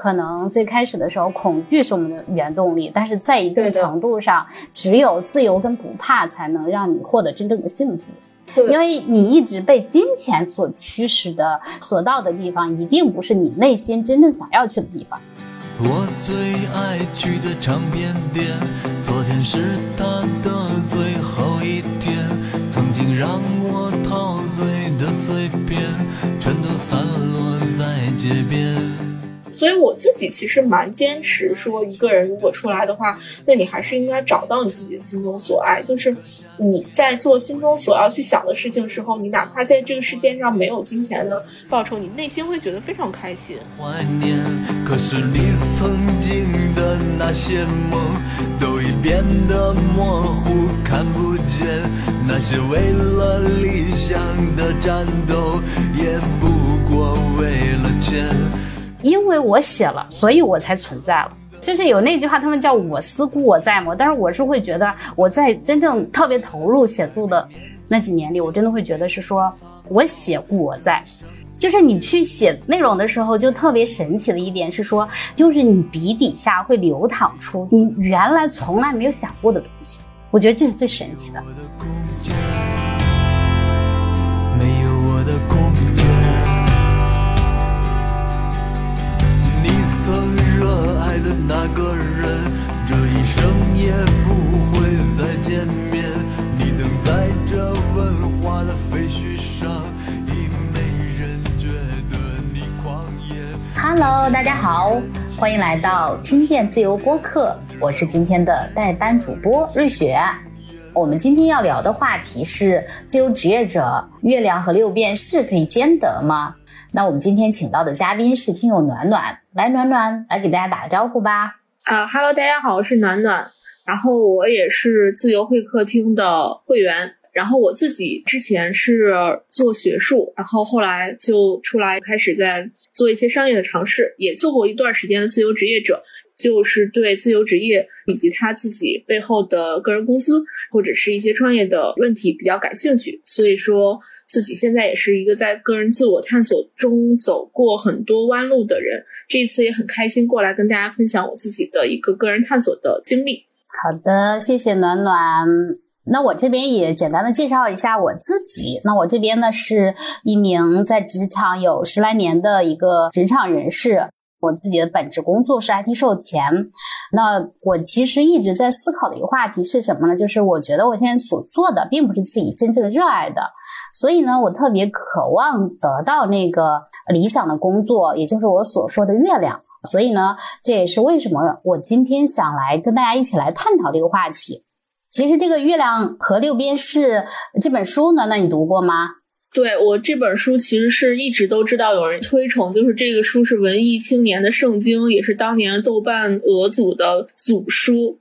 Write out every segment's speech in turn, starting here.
可能最开始的时候，恐惧是我们的原动力，但是在一定程度上，只有自由跟不怕，才能让你获得真正的幸福。对因为你一直被金钱所驱使的、所到的地方，一定不是你内心真正想要去的地方。我最爱去的唱片店，昨天是他的最后一天。曾经让我陶醉的碎片，全都散落在街边。所以我自己其实蛮坚持说，一个人如果出来的话，那你还是应该找到你自己的心中所爱。就是你在做心中所要去想的事情时候，你哪怕在这个世界上没有金钱的报酬，你内心会觉得非常开心。怀念，可是你曾经的那些梦，都已变得模糊，看不见。那些为了理想的战斗，也不过为了钱。因为我写了，所以我才存在了。就是有那句话，他们叫我思故我在嘛。但是我是会觉得，我在真正特别投入写作的那几年里，我真的会觉得是说我写故我在。就是你去写内容的时候，就特别神奇的一点是说，就是你笔底下会流淌出你原来从来没有想过的东西。我觉得这是最神奇的。我的，没有我的那个人，这一生也不会再见面。你等在这文化的废墟上，已没人觉得你狂野。Hello，大家好，欢迎来到听见自由播客，我是今天的代班主播瑞雪。我们今天要聊的话题是自由职业者，月亮和六便士可以兼得吗？那我们今天请到的嘉宾是听友暖暖，来暖暖来给大家打个招呼吧。啊哈喽，大家好，我是暖暖，然后我也是自由会客厅的会员。然后我自己之前是做学术，然后后来就出来开始在做一些商业的尝试，也做过一段时间的自由职业者，就是对自由职业以及他自己背后的个人公司或者是一些创业的问题比较感兴趣，所以说自己现在也是一个在个人自我探索中走过很多弯路的人。这一次也很开心过来跟大家分享我自己的一个个人探索的经历。好的，谢谢暖暖。那我这边也简单的介绍一下我自己。那我这边呢是一名在职场有十来年的一个职场人士。我自己的本职工作是 IT 售前。那我其实一直在思考的一个话题是什么呢？就是我觉得我现在所做的并不是自己真正热爱的，所以呢，我特别渴望得到那个理想的工作，也就是我所说的月亮。所以呢，这也是为什么我今天想来跟大家一起来探讨这个话题。其实这个《月亮和六便士》这本书呢，那你读过吗？对我这本书其实是一直都知道有人推崇，就是这个书是文艺青年的圣经，也是当年豆瓣俄组的组书。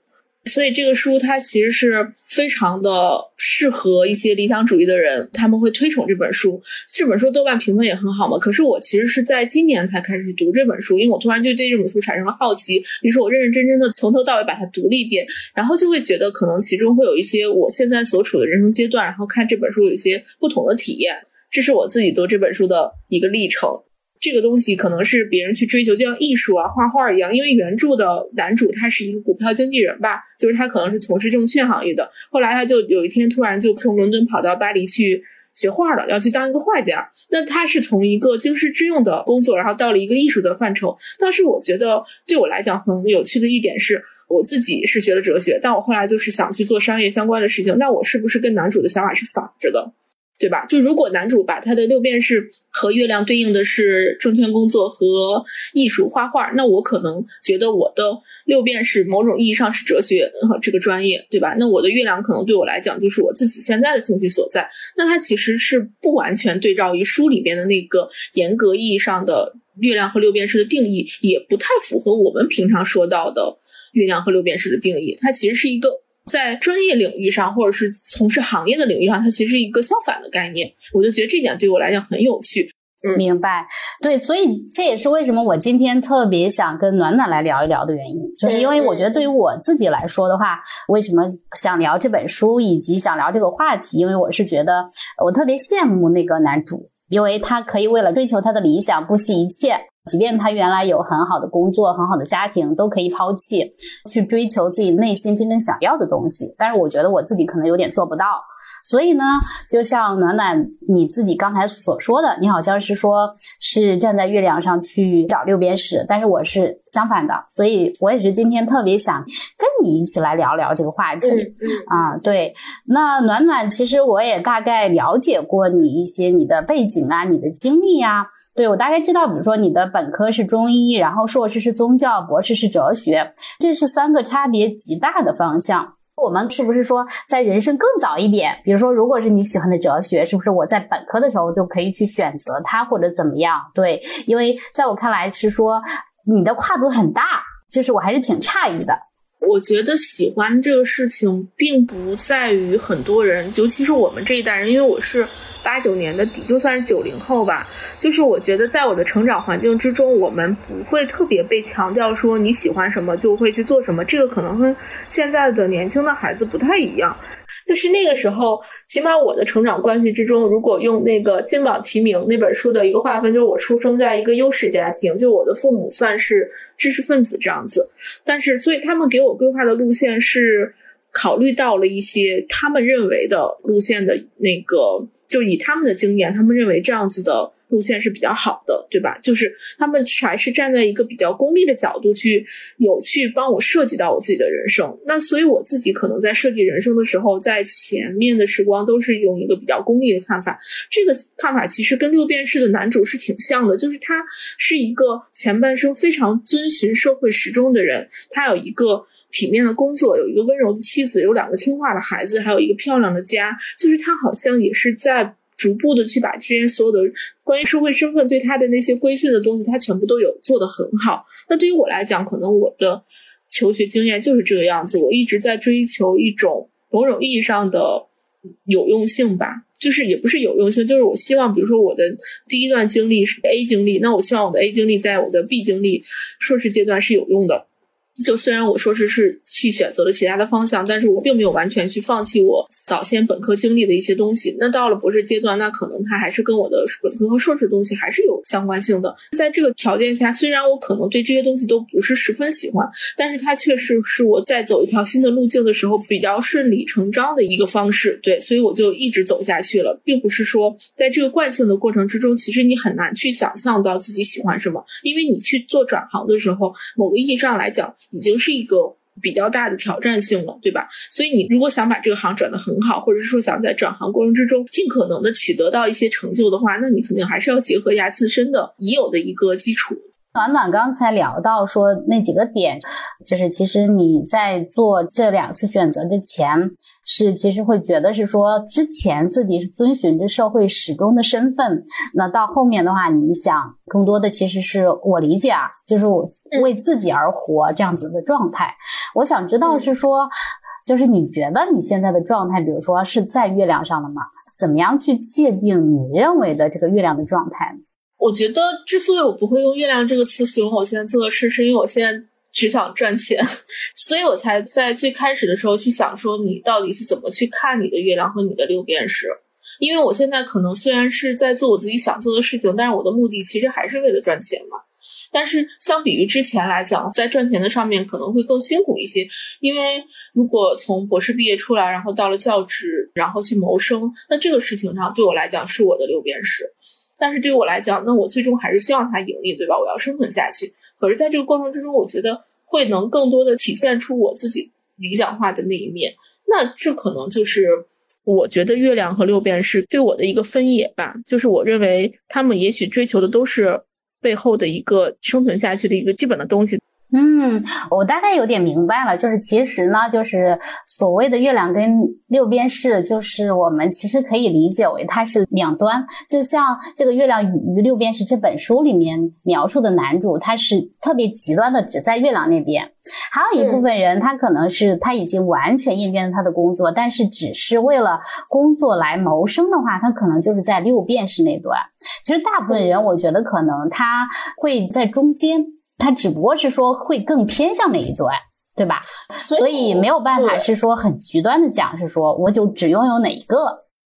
所以这个书它其实是非常的适合一些理想主义的人，他们会推崇这本书。这本书豆瓣评分也很好嘛。可是我其实是在今年才开始读这本书，因为我突然就对这本书产生了好奇，于是我认认真真的从头到尾把它读了一遍，然后就会觉得可能其中会有一些我现在所处的人生阶段，然后看这本书有一些不同的体验。这是我自己读这本书的一个历程。这个东西可能是别人去追求，就像艺术啊、画画一样。因为原著的男主他是一个股票经纪人吧，就是他可能是从事证券行业的。后来他就有一天突然就从伦敦跑到巴黎去学画了，要去当一个画家。那他是从一个经世致用的工作，然后到了一个艺术的范畴。但是我觉得对我来讲很有趣的一点是，我自己是学的哲学，但我后来就是想去做商业相关的事情。那我是不是跟男主的想法是反着的？对吧？就如果男主把他的六便士和月亮对应的是证券工作和艺术画画，那我可能觉得我的六便士某种意义上是哲学和这个专业，对吧？那我的月亮可能对我来讲就是我自己现在的兴趣所在。那它其实是不完全对照于书里边的那个严格意义上的月亮和六便士的定义，也不太符合我们平常说到的月亮和六便士的定义。它其实是一个。在专业领域上，或者是从事行业的领域上，它其实是一个相反的概念。我就觉得这点对我来讲很有趣。嗯明白，对，所以这也是为什么我今天特别想跟暖暖来聊一聊的原因，就是因为我觉得对于我自己来说的话，为什么想聊这本书以及想聊这个话题，因为我是觉得我特别羡慕那个男主，因为他可以为了追求他的理想不惜一切。即便他原来有很好的工作、很好的家庭，都可以抛弃，去追求自己内心真正想要的东西。但是我觉得我自己可能有点做不到。所以呢，就像暖暖你自己刚才所说的，你好像是说是站在月亮上去找六便士，但是我是相反的，所以我也是今天特别想跟你一起来聊聊这个话题。啊，对，那暖暖其实我也大概了解过你一些你的背景啊，你的经历呀。对我大概知道，比如说你的本科是中医，然后硕士是宗教，博士是哲学，这是三个差别极大的方向。我们是不是说在人生更早一点？比如说，如果是你喜欢的哲学，是不是我在本科的时候就可以去选择它，或者怎么样？对，因为在我看来是说你的跨度很大，就是我还是挺诧异的。我觉得喜欢这个事情，并不在于很多人，尤其是我们这一代人，因为我是八九年的底，就算是九零后吧。就是我觉得，在我的成长环境之中，我们不会特别被强调说你喜欢什么就会去做什么。这个可能跟现在的年轻的孩子不太一样。就是那个时候，起码我的成长关系之中，如果用那个《金榜题名》那本书的一个划分，就是我出生在一个优势家庭，就我的父母算是知识分子这样子。但是，所以他们给我规划的路线是考虑到了一些他们认为的路线的那个，就以他们的经验，他们认为这样子的。路线是比较好的，对吧？就是他们还是站在一个比较功利的角度去有去帮我设计到我自己的人生。那所以我自己可能在设计人生的时候，在前面的时光都是用一个比较功利的看法。这个看法其实跟六便士的男主是挺像的，就是他是一个前半生非常遵循社会时钟的人，他有一个体面的工作，有一个温柔的妻子，有两个听话的孩子，还有一个漂亮的家。就是他好像也是在。逐步的去把这些所有的关于社会身份对他的那些规训的东西，他全部都有做得很好。那对于我来讲，可能我的求学经验就是这个样子。我一直在追求一种某种意义上的有用性吧，就是也不是有用性，就是我希望，比如说我的第一段经历是 A 经历，那我希望我的 A 经历在我的 B 经历硕士阶段是有用的。就虽然我说是是去选择了其他的方向，但是我并没有完全去放弃我早先本科经历的一些东西。那到了博士阶段，那可能它还是跟我的本科和硕士东西还是有相关性的。在这个条件下，虽然我可能对这些东西都不是十分喜欢，但是它确实是我在走一条新的路径的时候比较顺理成章的一个方式。对，所以我就一直走下去了，并不是说在这个惯性的过程之中，其实你很难去想象到自己喜欢什么，因为你去做转行的时候，某个意义上来讲。已经是一个比较大的挑战性了，对吧？所以你如果想把这个行转的很好，或者是说想在转行过程之中尽可能的取得到一些成就的话，那你肯定还是要结合一下自身的已有的一个基础。暖暖刚才聊到说那几个点，就是其实你在做这两次选择之前，是其实会觉得是说之前自己是遵循着社会始终的身份，那到后面的话，你想更多的其实是我理解啊，就是我为自己而活这样子的状态。我想知道是说，就是你觉得你现在的状态，比如说是在月亮上了吗？怎么样去界定你认为的这个月亮的状态？我觉得，之所以我不会用“月亮”这个词形容我现在做的事，是因为我现在只想赚钱，所以我才在最开始的时候去想说，你到底是怎么去看你的月亮和你的六便士？因为我现在可能虽然是在做我自己想做的事情，但是我的目的其实还是为了赚钱嘛。但是相比于之前来讲，在赚钱的上面可能会更辛苦一些，因为如果从博士毕业出来，然后到了教职，然后去谋生，那这个事情上对我来讲是我的六便士。但是对于我来讲，那我最终还是希望它盈利，对吧？我要生存下去。可是，在这个过程之中，我觉得会能更多的体现出我自己理想化的那一面。那这可能就是我觉得月亮和六便士对我的一个分野吧。就是我认为他们也许追求的都是背后的一个生存下去的一个基本的东西。嗯，我大概有点明白了，就是其实呢，就是所谓的月亮跟六便士，就是我们其实可以理解为它是两端。就像这个《月亮与六便士》这本书里面描述的男主，他是特别极端的，只在月亮那边；还有一部分人，他可能是他已经完全厌倦了他的工作，但是只是为了工作来谋生的话，他可能就是在六便士那端。其实大部分人，我觉得可能他会在中间。他只不过是说会更偏向哪一端，对吧？所以没有办法是说很极端的讲，是说我就只拥有哪一个。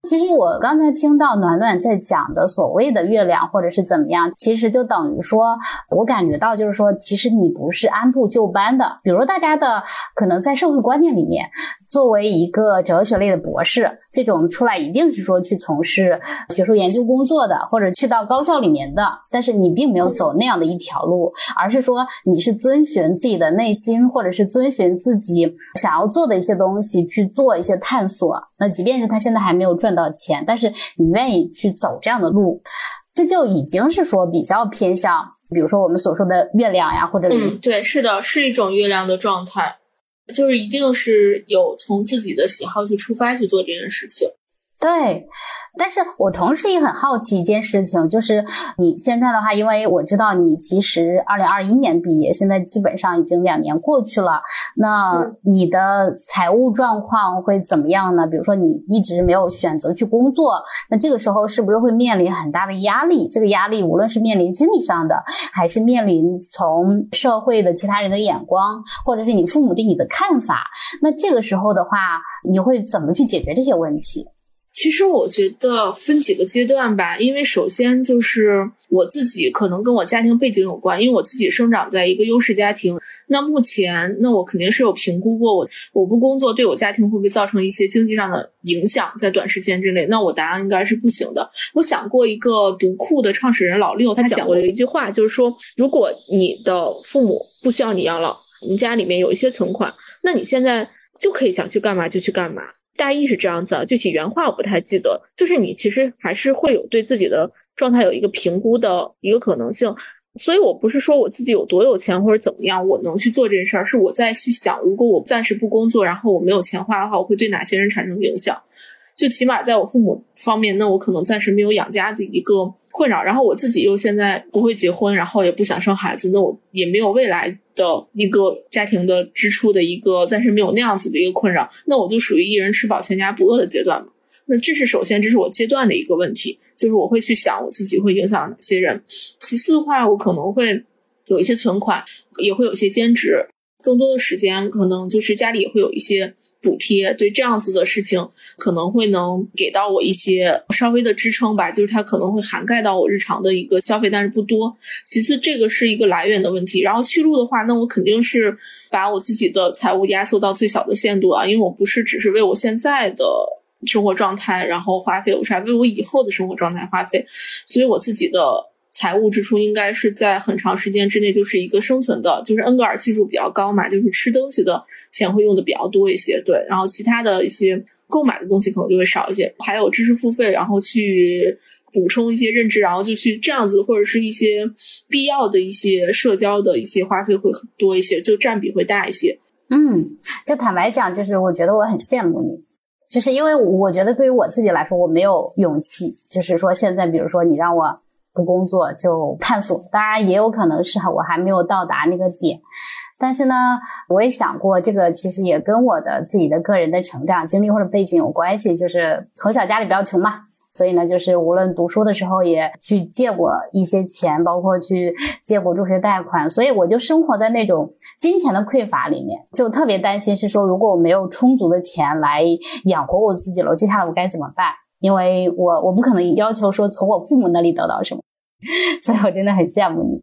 其实我刚才听到暖暖在讲的所谓的月亮或者是怎么样，其实就等于说，我感觉到就是说，其实你不是按部就班的。比如大家的可能在社会观念里面，作为一个哲学类的博士，这种出来一定是说去从事学术研究工作的，或者去到高校里面的。但是你并没有走那样的一条路，而是说你是遵循自己的内心，或者是遵循自己想要做的一些东西去做一些探索。那即便是他现在还没有赚到钱，但是你愿意去走这样的路，这就已经是说比较偏向，比如说我们所说的月亮呀，或者嗯，对，是的，是一种月亮的状态，就是一定是有从自己的喜好去出发去做这件事情。对，但是我同时也很好奇一件事情，就是你现在的话，因为我知道你其实二零二一年毕业，现在基本上已经两年过去了，那你的财务状况会怎么样呢？比如说你一直没有选择去工作，那这个时候是不是会面临很大的压力？这个压力无论是面临经济上的，还是面临从社会的其他人的眼光，或者是你父母对你的看法，那这个时候的话，你会怎么去解决这些问题？其实我觉得分几个阶段吧，因为首先就是我自己可能跟我家庭背景有关，因为我自己生长在一个优势家庭。那目前，那我肯定是有评估过，我我不工作对我家庭会不会造成一些经济上的影响，在短时间之内。那我答案应该是不行的。我想过一个读库的创始人老六，他讲过的一句话，就是说，如果你的父母不需要你养老，你家里面有一些存款，那你现在就可以想去干嘛就去干嘛。大意是这样子啊，具体原话我不太记得。就是你其实还是会有对自己的状态有一个评估的一个可能性，所以我不是说我自己有多有钱或者怎么样，我能去做这件事儿，是我在去想，如果我暂时不工作，然后我没有钱花的话，我会对哪些人产生影响？就起码在我父母方面，那我可能暂时没有养家的一个困扰，然后我自己又现在不会结婚，然后也不想生孩子，那我也没有未来。的一个家庭的支出的一个暂时没有那样子的一个困扰，那我就属于一人吃饱全家不饿的阶段嘛。那这是首先，这是我阶段的一个问题，就是我会去想我自己会影响哪些人。其次的话，我可能会有一些存款，也会有一些兼职。更多的时间，可能就是家里也会有一些补贴，对这样子的事情，可能会能给到我一些稍微的支撑吧。就是它可能会涵盖到我日常的一个消费，但是不多。其次，这个是一个来源的问题。然后去路的话，那我肯定是把我自己的财务压缩到最小的限度啊，因为我不是只是为我现在的生活状态然后花费，我是还为我以后的生活状态花费，所以我自己的。财务支出应该是在很长时间之内就是一个生存的，就是恩格尔系数比较高嘛，就是吃东西的钱会用的比较多一些，对，然后其他的一些购买的东西可能就会少一些，还有知识付费，然后去补充一些认知，然后就去这样子，或者是一些必要的一些社交的一些花费会多一些，就占比会大一些。嗯，就坦白讲，就是我觉得我很羡慕你，就是因为我觉得对于我自己来说，我没有勇气，就是说现在，比如说你让我。不工作就探索，当然也有可能是我还没有到达那个点，但是呢，我也想过，这个其实也跟我的自己的个人的成长经历或者背景有关系，就是从小家里比较穷嘛，所以呢，就是无论读书的时候也去借过一些钱，包括去借过助学贷款，所以我就生活在那种金钱的匮乏里面，就特别担心是说，如果我没有充足的钱来养活我自己了，接下来我该怎么办？因为我我不可能要求说从我父母那里得到什么，所以我真的很羡慕你。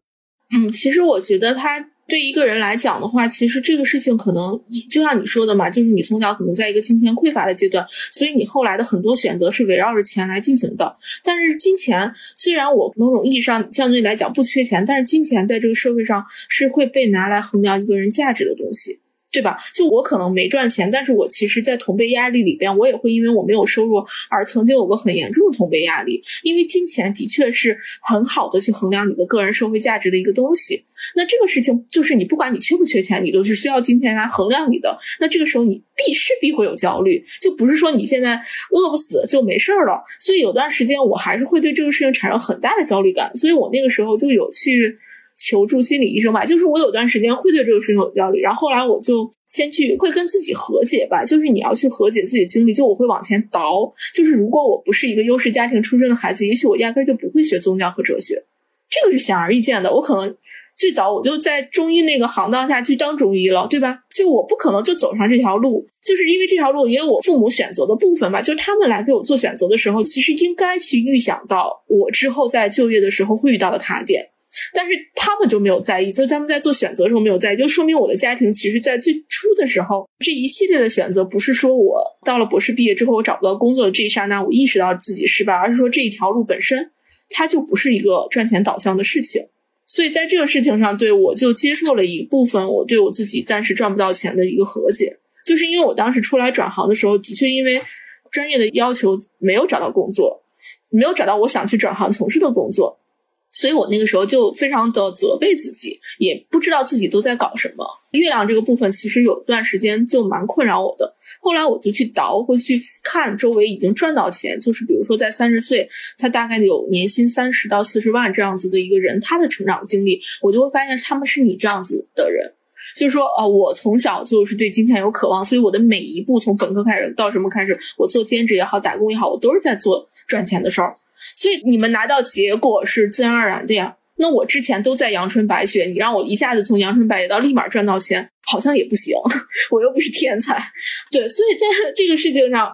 嗯，其实我觉得他对一个人来讲的话，其实这个事情可能就像你说的嘛，就是你从小可能在一个金钱匮乏的阶段，所以你后来的很多选择是围绕着钱来进行的。但是金钱虽然我某种意义上相对来讲不缺钱，但是金钱在这个社会上是会被拿来衡量一个人价值的东西。对吧？就我可能没赚钱，但是我其实，在同辈压力里边，我也会因为我没有收入而曾经有过很严重的同辈压力。因为金钱的确是很好的去衡量你的个人社会价值的一个东西。那这个事情就是你不管你缺不缺钱，你都是需要金钱来衡量你的。那这个时候你必势必会有焦虑，就不是说你现在饿不死就没事儿了。所以有段时间我还是会对这个事情产生很大的焦虑感。所以我那个时候就有去。求助心理医生吧，就是我有段时间会对这个事情有焦虑，然后后来我就先去会跟自己和解吧，就是你要去和解自己的经历，就我会往前倒，就是如果我不是一个优势家庭出身的孩子，也许我压根就不会学宗教和哲学，这个是显而易见的，我可能最早我就在中医那个行当下去当中医了，对吧？就我不可能就走上这条路，就是因为这条路也有我父母选择的部分吧。就他们来给我做选择的时候，其实应该去预想到我之后在就业的时候会遇到的卡点，但是他们就没有在意，就他们在做选择的时候没有在意，就说明我的家庭其实在最初的时候这一系列的选择，不是说我到了博士毕业之后我找不到工作的这一刹那我意识到自己失败，而是说这一条路本身它就不是一个赚钱导向的事情。所以在这个事情上，对我就接受了一部分我对我自己暂时赚不到钱的一个和解，就是因为我当时出来转行的时候，的确因为专业的要求没有找到工作，没有找到我想去转行从事的工作。所以我那个时候就非常的责备自己，也不知道自己都在搞什么。月亮这个部分其实有段时间就蛮困扰我的。后来我就去倒，会去看周围已经赚到钱，就是比如说在三十岁，他大概有年薪三十到四十万这样子的一个人，他的成长经历，我就会发现他们是你这样子的人，就是说，呃，我从小就是对金钱有渴望，所以我的每一步从本科开始到什么开始，我做兼职也好，打工也好，我都是在做赚钱的事儿。所以你们拿到结果是自然而然的呀。那我之前都在阳春白雪，你让我一下子从阳春白雪到立马赚到钱，好像也不行。我又不是天才，对。所以在 这个事情上。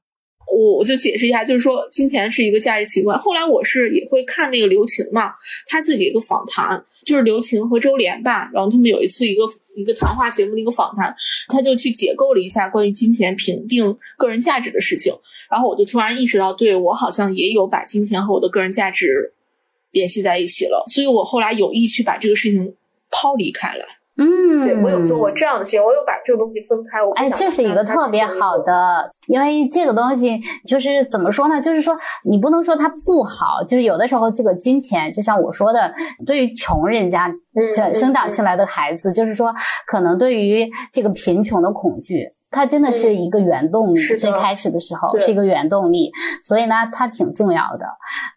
我我就解释一下，就是说金钱是一个价值奇观。后来我是也会看那个刘擎嘛，他自己一个访谈，就是刘擎和周连吧，然后他们有一次一个一个谈话节目的一个访谈，他就去解构了一下关于金钱评定个人价值的事情。然后我就突然意识到，对我好像也有把金钱和我的个人价值联系在一起了，所以我后来有意去把这个事情抛离开了。嗯，对我有做过这样的事情，我有把这个东西分开。我哎，这是一个特别好的，因为这个东西就是怎么说呢？就是说你不能说它不好，就是有的时候这个金钱，就像我说的，对于穷人家这生长起来的孩子，就是说可能对于这个贫穷的恐惧，它真的是一个原动力。最开始的时候是一个原动力，所以呢，它挺重要的。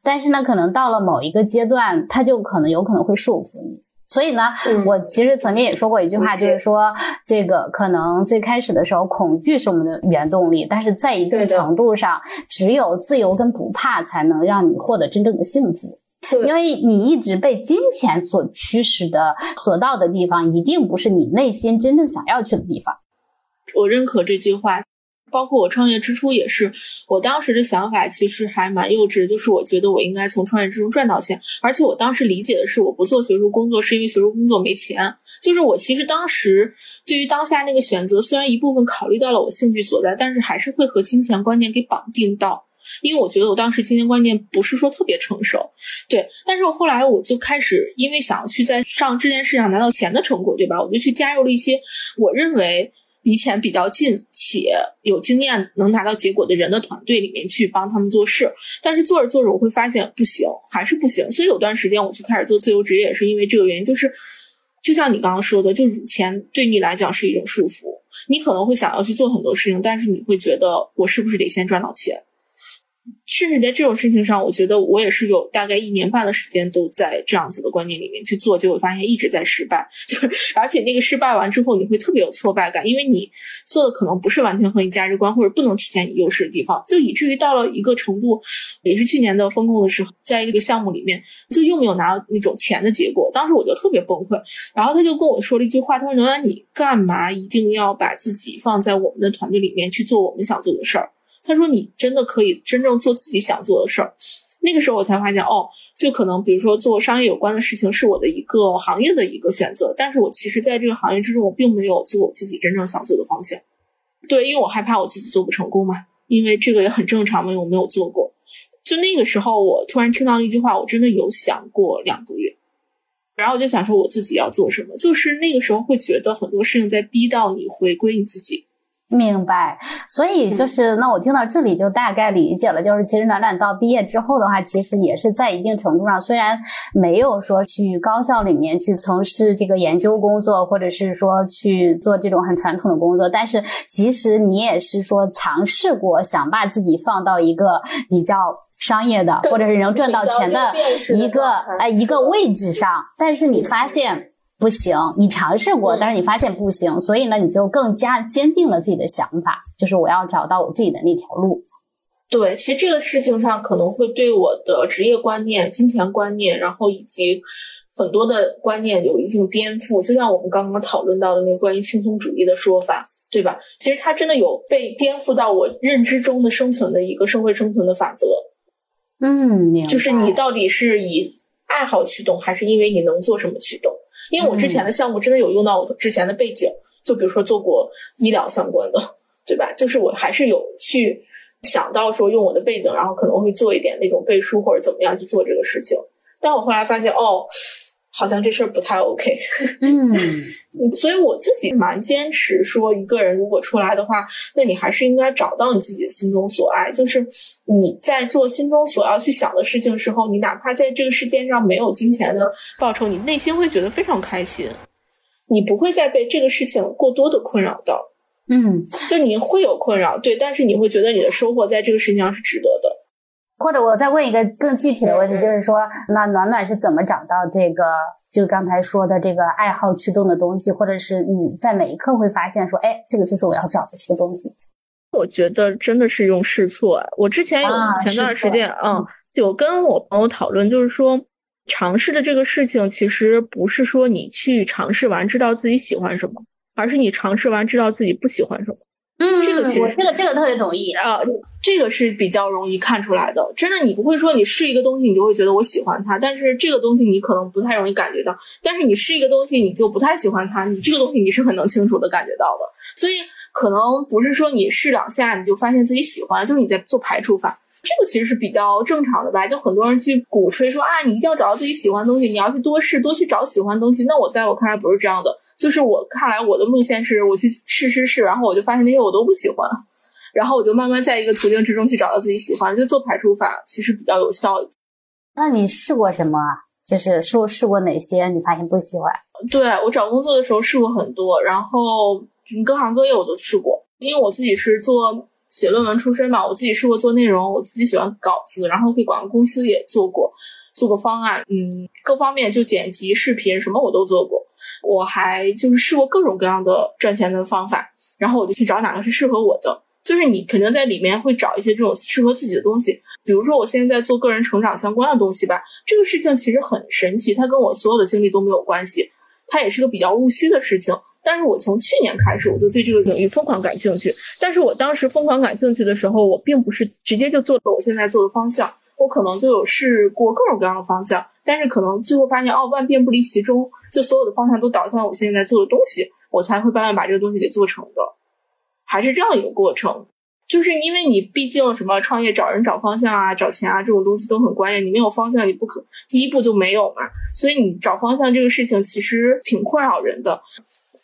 但是呢，可能到了某一个阶段，它就可能有可能会束缚你。所以呢，我其实曾经也说过一句话，就是说，这个可能最开始的时候，恐惧是我们的原动力，但是在一定程度上，只有自由跟不怕，才能让你获得真正的幸福。因为你一直被金钱所驱使的，所到的地方，一定不是你内心真正想要去的地方。我认可这句话。包括我创业之初也是，我当时的想法其实还蛮幼稚，就是我觉得我应该从创业之中赚到钱，而且我当时理解的是，我不做学术工作是因为学术工作没钱。就是我其实当时对于当下那个选择，虽然一部分考虑到了我兴趣所在，但是还是会和金钱观念给绑定到，因为我觉得我当时金钱观念不是说特别成熟。对，但是我后来我就开始因为想要去在上这件事上拿到钱的成果，对吧？我就去加入了一些我认为。离钱比较近且有经验能拿到结果的人的团队里面去帮他们做事，但是做着做着我会发现不行，还是不行。所以有段时间我去开始做自由职业，也是因为这个原因。就是就像你刚刚说的，就钱对你来讲是一种束缚，你可能会想要去做很多事情，但是你会觉得我是不是得先赚到钱？甚至在这种事情上，我觉得我也是有大概一年半的时间都在这样子的观念里面去做，结果发现一直在失败。就是而且那个失败完之后，你会特别有挫败感，因为你做的可能不是完全和你价值观或者不能体现你优势的地方，就以至于到了一个程度，也是去年的风控的时候，在一个项目里面就又没有拿到那种钱的结果，当时我就特别崩溃。然后他就跟我说了一句话，他说：“刘安，你干嘛一定要把自己放在我们的团队里面去做我们想做的事儿？”他说：“你真的可以真正做自己想做的事儿。”那个时候我才发现，哦，就可能比如说做商业有关的事情是我的一个行业的一个选择，但是我其实在这个行业之中，我并没有做我自己真正想做的方向。对，因为我害怕我自己做不成功嘛，因为这个也很正常嘛，因为我没有做过。就那个时候，我突然听到一句话，我真的有想过两个月，然后我就想说我自己要做什么，就是那个时候会觉得很多事情在逼到你回归你自己。明白，所以就是那我听到这里就大概理解了，就是其实暖暖到毕业之后的话，其实也是在一定程度上，虽然没有说去高校里面去从事这个研究工作，或者是说去做这种很传统的工作，但是其实你也是说尝试过想把自己放到一个比较商业的，或者是能赚到钱的一个呃一个位置上，但是你发现。不行，你尝试过，但是你发现不行，所以呢，你就更加坚定了自己的想法，就是我要找到我自己的那条路。对，其实这个事情上可能会对我的职业观念、金钱观念，然后以及很多的观念有一定颠覆，就像我们刚刚讨论到的那个关于轻松主义的说法，对吧？其实它真的有被颠覆到我认知中的生存的一个社会生存的法则，嗯，就是你到底是以爱好驱动，还是因为你能做什么驱动？因为我之前的项目真的有用到我之前的背景，就比如说做过医疗相关的，对吧？就是我还是有去想到说用我的背景，然后可能会做一点那种背书或者怎么样去做这个事情。但我后来发现，哦，好像这事儿不太 OK。嗯嗯所以我自己蛮坚持说，一个人如果出来的话，那你还是应该找到你自己的心中所爱。就是你在做心中所要去想的事情的时候，你哪怕在这个世界上没有金钱的报酬，你内心会觉得非常开心。你不会再被这个事情过多的困扰到，嗯，就你会有困扰，对，但是你会觉得你的收获在这个事情上是值得的。或者我再问一个更具体的问题，就是说，那暖暖是怎么找到这个？就刚才说的这个爱好驱动的东西，或者是你在哪一刻会发现说，哎，这个就是我要找的这个东西。我觉得真的是用试错。我之前有啊前段时间，嗯，就跟我朋友讨论，就是说尝试的这个事情，其实不是说你去尝试完知道自己喜欢什么，而是你尝试完知道自己不喜欢什么。嗯这个我这个这个特别同意。啊，这个是比较容易看出来的。真的，你不会说你试一个东西，你就会觉得我喜欢它，但是这个东西你可能不太容易感觉到。但是你试一个东西，你就不太喜欢它，你这个东西你是很能清楚的感觉到的。所以可能不是说你试两下你就发现自己喜欢，就是你在做排除法。这个其实是比较正常的吧？就很多人去鼓吹说啊，你一定要找到自己喜欢的东西，你要去多试，多去找喜欢的东西。那我在我看来不是这样的，就是我看来我的路线是我去试试试，然后我就发现那些我都不喜欢。然后我就慢慢在一个途径之中去找到自己喜欢，就做排除法，其实比较有效。那你试过什么啊？就是说试过哪些？你发现不喜欢？对我找工作的时候试过很多，然后嗯各行各业我都试过，因为我自己是做写论文出身嘛，我自己试过做内容，我自己喜欢稿子，然后给广告公司也做过，做过方案，嗯，各方面就剪辑、视频什么我都做过。我还就是试过各种各样的赚钱的方法，然后我就去找哪个是适合我的。就是你肯定在里面会找一些这种适合自己的东西，比如说我现在在做个人成长相关的东西吧，这个事情其实很神奇，它跟我所有的经历都没有关系，它也是个比较务虚的事情。但是我从去年开始，我就对这个领域疯狂感兴趣。但是我当时疯狂感兴趣的时候，我并不是直接就做了我现在做的方向，我可能就有试过各种各样的方向，但是可能最后发现哦，万变不离其宗，就所有的方向都导向我现在做的东西，我才会慢慢把这个东西给做成的，还是这样一个过程。就是因为你毕竟什么创业找人找方向啊、找钱啊这种东西都很关键，你没有方向，你不可第一步就没有嘛。所以你找方向这个事情其实挺困扰人的。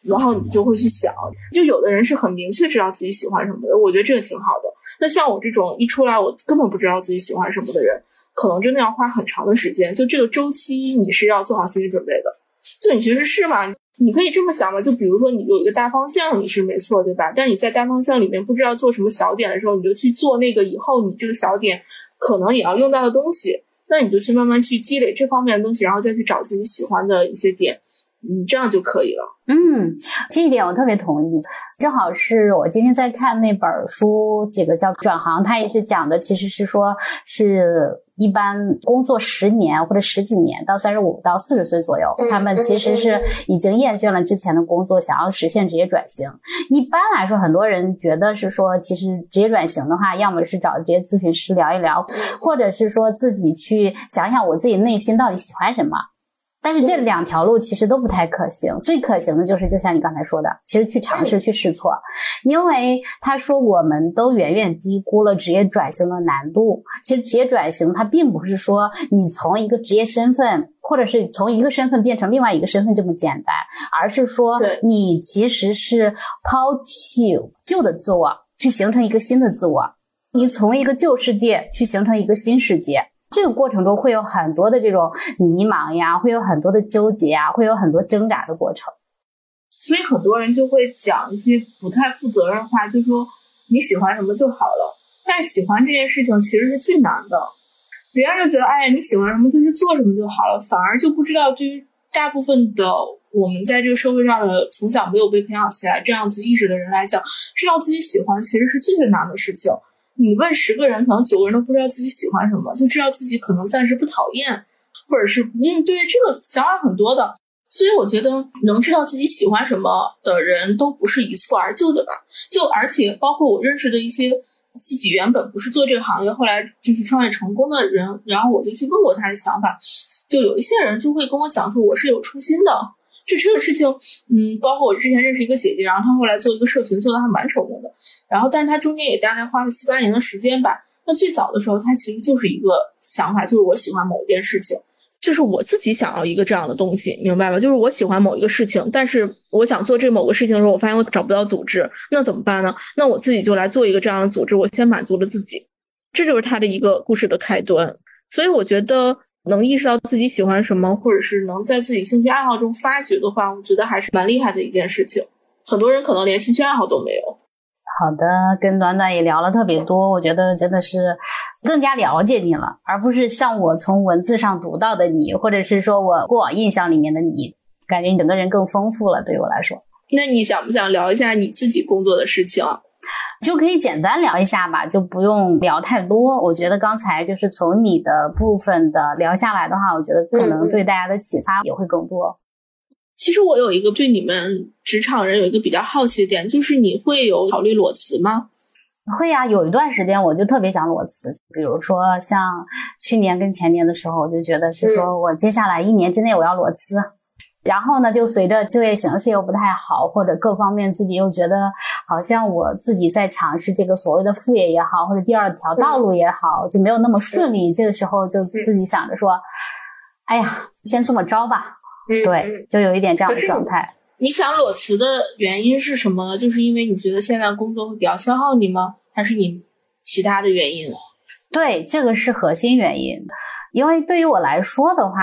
然后你就会去想，就有的人是很明确知道自己喜欢什么的，我觉得这个挺好的。那像我这种一出来我根本不知道自己喜欢什么的人，可能真的要花很长的时间。就这个周期，你是要做好心理准备的。就你其实是嘛，你可以这么想嘛，就比如说你有一个大方向，你是没错，对吧？但你在大方向里面不知道做什么小点的时候，你就去做那个以后你这个小点可能也要用到的东西，那你就去慢慢去积累这方面的东西，然后再去找自己喜欢的一些点，嗯，这样就可以了。嗯，这一点我特别同意。正好是我今天在看那本书，这个叫《转行》，它也是讲的，其实是说，是一般工作十年或者十几年到三十五到四十岁左右，嗯他们其实是已经厌倦了之前的工作，想要实现职业转型。一般来说，很多人觉得是说，其实职业转型的话，要么是找职业咨询师聊一聊，或者是说自己去想想我自己内心到底喜欢什么。但是这两条路其实都不太可行，最可行的就是就像你刚才说的，其实去尝试去试错，因为他说我们都远远低估了职业转型的难度。其实职业转型它并不是说你从一个职业身份，或者是从一个身份变成另外一个身份这么简单，而是说你其实是抛弃旧的自我，去形成一个新的自我，你从一个旧世界去形成一个新世界。这个过程中会有很多的这种迷茫呀，会有很多的纠结呀，会有很多挣扎的过程。所以很多人就会讲一些不太负责任的话，就说你喜欢什么就好了。但喜欢这件事情其实是最难的，别人就觉得哎，你喜欢什么就去做什么就好了，反而就不知道对于大部分的我们在这个社会上的从小没有被培养起来这样子意识的人来讲，知道自己喜欢其实是最最难的事情。你问十个人，可能九个人都不知道自己喜欢什么，就知道自己可能暂时不讨厌。或者是嗯，对这个想法很多的。所以我觉得能知道自己喜欢什么的人都不是一蹴而就的吧。就而且包括我认识的一些自己原本不是做这个行业，后来就是创业成功的人，然后我就去问过他的想法，就有一些人就会跟我讲说我是有初心的。就这个事情，嗯，包括我之前认识一个姐姐，然后她后来做一个社群，做的还蛮成功的。然后，但是她中间也大概花了七八年的时间吧。那最早的时候，她其实就是一个想法，就是我喜欢某一件事情。就是我自己想要一个这样的东西，明白吗？就是我喜欢某一个事情，但是我想做这某个事情的时候，我发现我找不到组织，那怎么办呢？那我自己就来做一个这样的组织，我先满足了自己，这就是他的一个故事的开端。所以我觉得能意识到自己喜欢什么，或者是能在自己兴趣爱好中发掘的话，我觉得还是蛮厉害的一件事情。很多人可能连兴趣爱好都没有。好的，跟暖暖也聊了特别多，我觉得真的是更加了解你了，而不是像我从文字上读到的你，或者是说我过往印象里面的你，感觉你整个人更丰富了。对于我来说，那你想不想聊一下你自己工作的事情？就可以简单聊一下吧，就不用聊太多。我觉得刚才就是从你的部分的聊下来的话，我觉得可能对大家的启发也会更多。其实我有一个对你们职场人有一个比较好奇的点，就是你会有考虑裸辞吗？会呀，有一段时间我就特别想裸辞，比如说像去年跟前年的时候，我就觉得是说我接下来一年之内我要裸辞。然后呢，就随着就业形势又不太好，或者各方面自己又觉得好像我自己在尝试这个所谓的副业也好，或者第二条道路也好，就没有那么顺利。这个时候就自己想着说，哎呀，先这么着吧。对，就有一点这样的状态。你想裸辞的原因是什么？就是因为你觉得现在工作会比较消耗你吗？还是你其他的原因？对，这个是核心原因。因为对于我来说的话，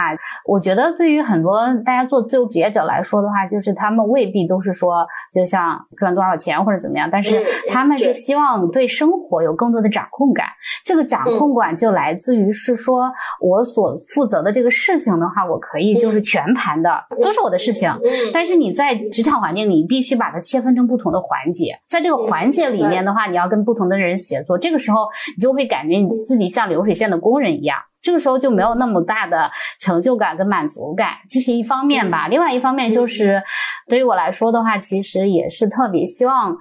我觉得对于很多大家做自由职业者来说的话，就是他们未必都是说就像赚多少钱或者怎么样，但是他们是希望对生活有更多的掌控感。这个掌控感就来自于是说我所负责的这个事情的话，我可以就是全盘的都是我的事情。但是你在职场环境里，你必须把它切分成不同的环节，在这个环节里面的话，你要跟不同的人协作，这个时候你就会感觉你自己像流水线的工人一样。这个时候就没有那么大的成就感跟满足感，这是一方面吧。另外一方面就是，对于我来说的话，其实也是特别希望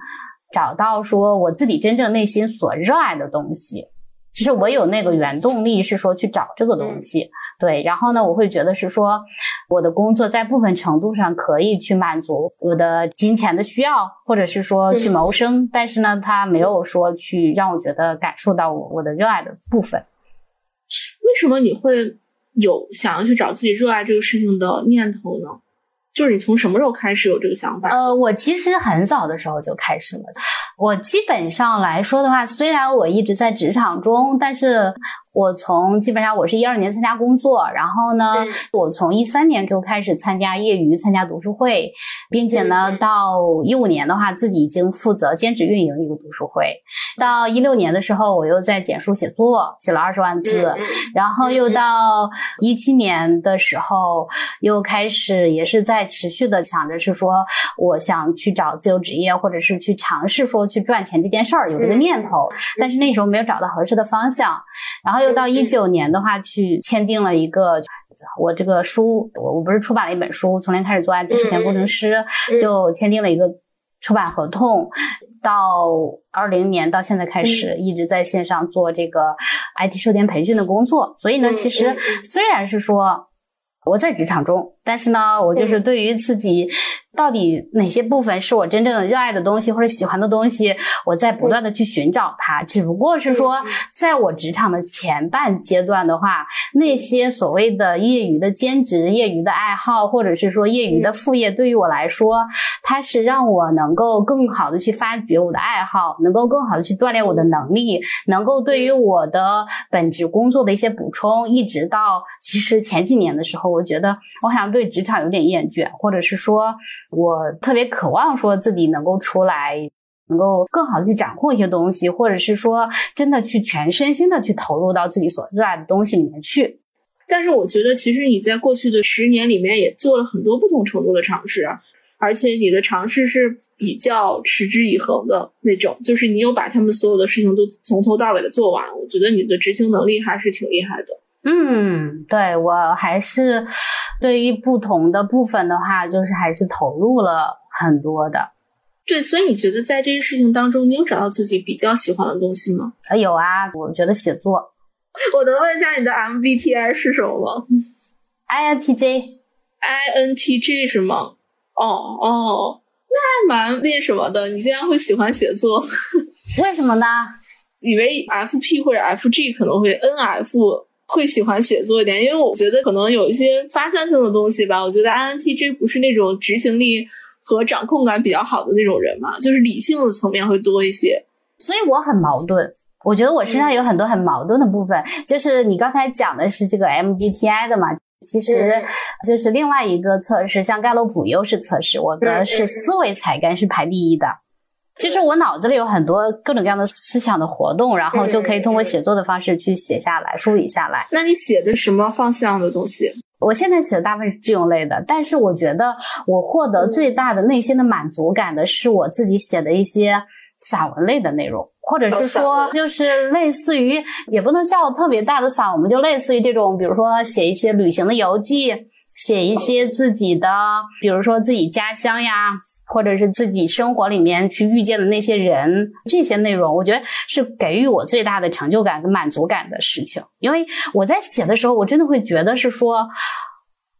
找到说我自己真正内心所热爱的东西，就是我有那个原动力是说去找这个东西。对，然后呢，我会觉得是说我的工作在部分程度上可以去满足我的金钱的需要，或者是说去谋生，但是呢，它没有说去让我觉得感受到我我的热爱的部分。为什么你会有想要去找自己热爱这个事情的念头呢？就是你从什么时候开始有这个想法？呃，我其实很早的时候就开始了。我基本上来说的话，虽然我一直在职场中，但是。我从基本上我是一二年参加工作，然后呢，我从一三年就开始参加业余参加读书会，并且呢，到一五年的话，自己已经负责兼职运营一个读书会。到一六年的时候，我又在简书写作，写了二十万字。然后又到一七年的时候，又开始也是在持续的想着是说，我想去找自由职业，或者是去尝试说去赚钱这件事儿，有这个念头。但是那时候没有找到合适的方向，然后。又到一九年的话，去签订了一个我这个书，我我不是出版了一本书，从零开始做 IT 数田工程师，就签订了一个出版合同。到二零年到现在开始，一直在线上做这个 IT 售前培训的工作。所以呢，其实虽然是说我在职场中，但是呢，我就是对于自己。到底哪些部分是我真正热爱的东西或者喜欢的东西？我在不断的去寻找它。只不过是说，在我职场的前半阶段的话，那些所谓的业余的兼职、业余的爱好，或者是说业余的副业，对于我来说，它是让我能够更好的去发掘我的爱好，能够更好的去锻炼我的能力，能够对于我的本职工作的一些补充。一直到其实前几年的时候，我觉得我好像对职场有点厌倦，或者是说。我特别渴望说自己能够出来，能够更好的去掌控一些东西，或者是说真的去全身心的去投入到自己所热爱的东西里面去。但是我觉得，其实你在过去的十年里面也做了很多不同程度的尝试，而且你的尝试是比较持之以恒的那种，就是你有把他们所有的事情都从头到尾的做完。我觉得你的执行能力还是挺厉害的。嗯，对我还是对于不同的部分的话，就是还是投入了很多的。对，所以你觉得在这些事情当中，你有找到自己比较喜欢的东西吗？啊有啊，我觉得写作我能问一下你的 MBTI 是什么吗，INTJ，？INTJ 是吗？哦哦，那还蛮那什么的。你竟然会喜欢写作，为什么呢？以为 FP 或者 FG 可能会 NF 会喜欢写作一点，因为我觉得可能有一些发散性的东西吧。我觉得 INTJ 不是那种执行力和掌控感比较好的那种人嘛，就是理性的层面会多一些。所以我很矛盾。我觉得我身上有很多很矛盾的部分，就是你刚才讲的是这个 MBTI 的嘛，其实嗯就是另外一个测试，像盖洛普优势测试，我的是思维才干是排第一的。就是我脑子里有很多各种各样的思想的活动，然后就可以通过写作的方式去写下来、梳理下来。那你写的什么方向的东西？我现在写的大部分是这种类的，但是我觉得我获得最大的内心的满足感的是我自己写的一些散文类的内容，或者是说就是类似于，也不能叫特别大的散文，就类似于这种，比如说写一些旅行的游记，写一些自己的，比如说自己家乡呀。或者是自己生活里面去遇见的那些人，这些内容，我觉得是给予我最大的成就感跟满足感的事情。因为我在写的时候，我真的会觉得是说，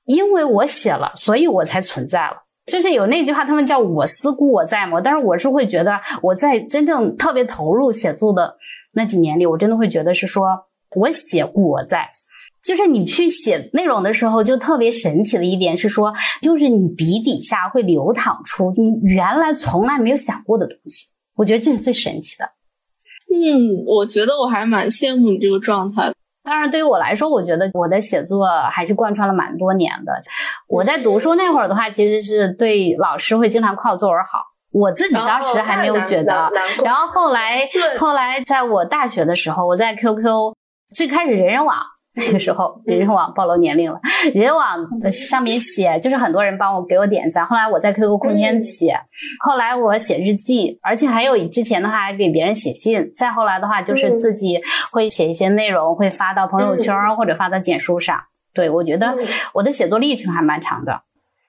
因为我写了，所以我才存在了。就是有那句话，他们叫“我思故我在”嘛。但是我是会觉得，我在真正特别投入写作的那几年里，我真的会觉得是说我写故我在。就是你去写内容的时候，就特别神奇的一点是说，就是你笔底下会流淌出你原来从来没有想过的东西。我觉得这是最神奇的。嗯，我觉得我还蛮羡慕你这个状态的。当然，对于我来说，我觉得我的写作还是贯穿了蛮多年的。我在读书那会儿的话，其实是对老师会经常夸我作文好。我自己当时还没有觉得，然后后来后来在我大学的时候，我在 QQ 最开始人人网 那个时候，人人网暴露年龄了，人人网的上面写就是很多人帮我给我点赞，后来我在 QQ 空间写，后来我写日记，而且还有之前的话还给别人写信，再后来的话就是自己会写一些内容，会发到朋友圈或者发到简书上。对，我觉得我的写作历程还蛮长的。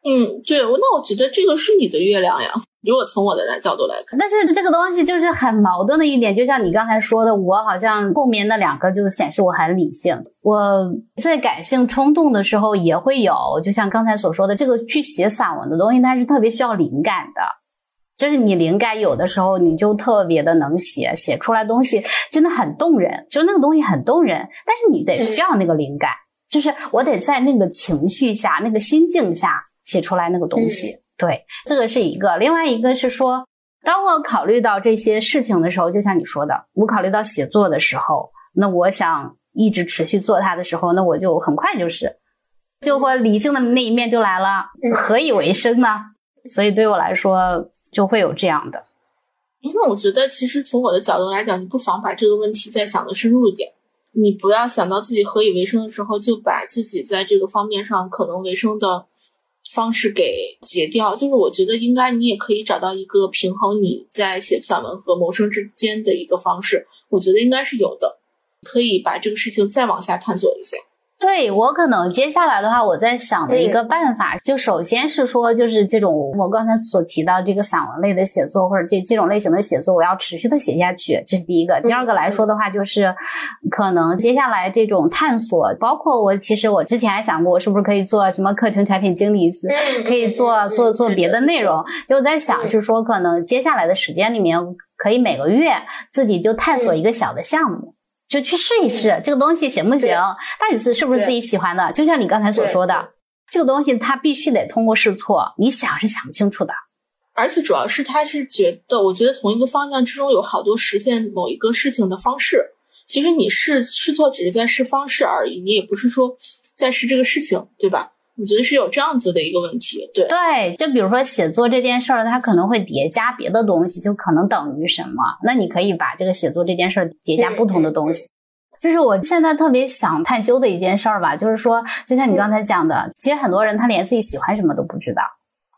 嗯，对，那我觉得这个是你的月亮呀。如果从我的来角度来看，但是这个东西就是很矛盾的一点，就像你刚才说的，我好像后面那两个就显示我很理性。我在感性冲动的时候也会有，就像刚才所说的，这个去写散文的东西，它是特别需要灵感的。就是你灵感有的时候你就特别的能写，写出来东西真的很动人，就是那个东西很动人，但是你得需要那个灵感，就是我得在那个情绪下、那个心境下写出来那个东西。对，这个是一个。另外一个是说，当我考虑到这些事情的时候，就像你说的，我考虑到写作的时候，那我想一直持续做它的时候，那我就很快就是，就会理性的那一面就来了。何以为生呢？所以对我来说，就会有这样的。那我觉得其实从我的角度来讲，你不妨把这个问题再想的深入一点。你不要想到自己何以为生的时候，就把自己在这个方面上可能为生的方式给截掉。就是我觉得应该你也可以找到一个平衡你在写散文和谋生之间的一个方式。我觉得应该是有的，可以把这个事情再往下探索一下。对我可能接下来的话，我在想的一个办法，就首先是说，就是这种我刚才所提到这个散文类的写作，或者这这种类型的写作，我要持续的写下去，这是第一个。第二个来说的话，就是可能接下来这种探索，包括我其实我之前还想过，我是不是可以做什么课程产品经理，可以做做做别的内容。就在想，是说可能接下来的时间里面，可以每个月自己就探索一个小的项目。就去试一试这个东西行不行，到底是是不是自己喜欢的？就像你刚才所说的，这个东西它必须得通过试错，你想是想不清楚的。而且主要是他是觉得，我觉得同一个方向之中有好多实现某一个事情的方式。其实你试试错只是在试方式而已，你也不是说在试这个事情，对吧？我觉得是有这样子的一个问题，对对，就比如说写作这件事儿，它可能会叠加别的东西，就可能等于什么？那你可以把这个写作这件事儿叠加不同的东西。就是我现在特别想探究的一件事儿吧，就是说，就像你刚才讲的，其实很多人他连自己喜欢什么都不知道，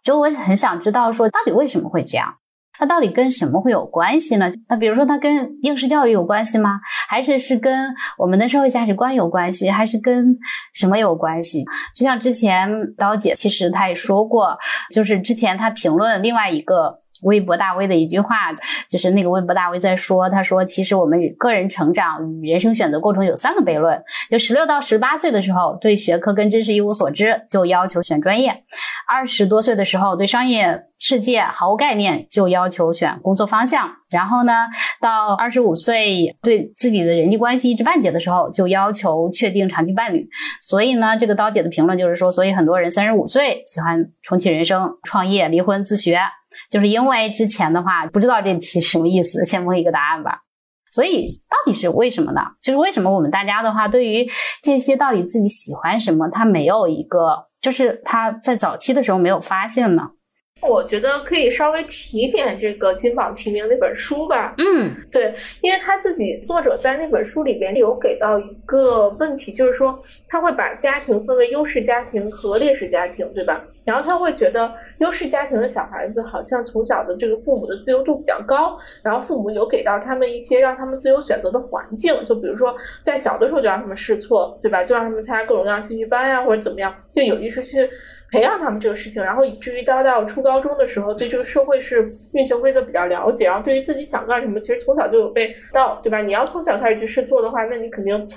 就我很想知道说，到底为什么会这样？它到底跟什么会有关系呢？那比如说，它跟应试教育有关系吗？还是是跟我们的社会价值观有关系？还是跟什么有关系？就像之前刀姐其实她也说过，就是之前她评论另外一个。微博大 V 的一句话，就是那个微博大 V 在说，他说，其实我们个人成长与人生选择过程有三个悖论：就十六到十八岁的时候，对学科跟知识一无所知，就要求选专业；二十多岁的时候，对商业世界毫无概念，就要求选工作方向；然后呢，到二十五岁，对自己的人际关系一知半解的时候，就要求确定长期伴侣。所以呢，这个刀姐的评论就是说，所以很多人三十五岁喜欢重启人生、创业、离婚、自学。就是因为之前的话不知道这题什么意思，先蒙一个答案吧。所以到底是为什么呢？就是为什么我们大家的话，对于这些到底自己喜欢什么，他没有一个，就是他在早期的时候没有发现呢？我觉得可以稍微提点这个金榜题名那本书吧。嗯，对，因为他自己作者在那本书里边有给到一个问题，就是说他会把家庭分为优势家庭和劣势家庭，对吧？然后他会觉得优势家庭的小孩子好像从小的这个父母的自由度比较高，然后父母有给到他们一些让他们自由选择的环境，就比如说在小的时候就让他们试错，对吧？就让他们参加各种各样兴趣班呀，或者怎么样，就有意识去。培养他们这个事情，然后以至于到到初高中的时候，对这个社会是运行规则比较了解，然后对于自己想干什么，其实从小就有被到，对吧？你要从小开始去试错的话，那你肯定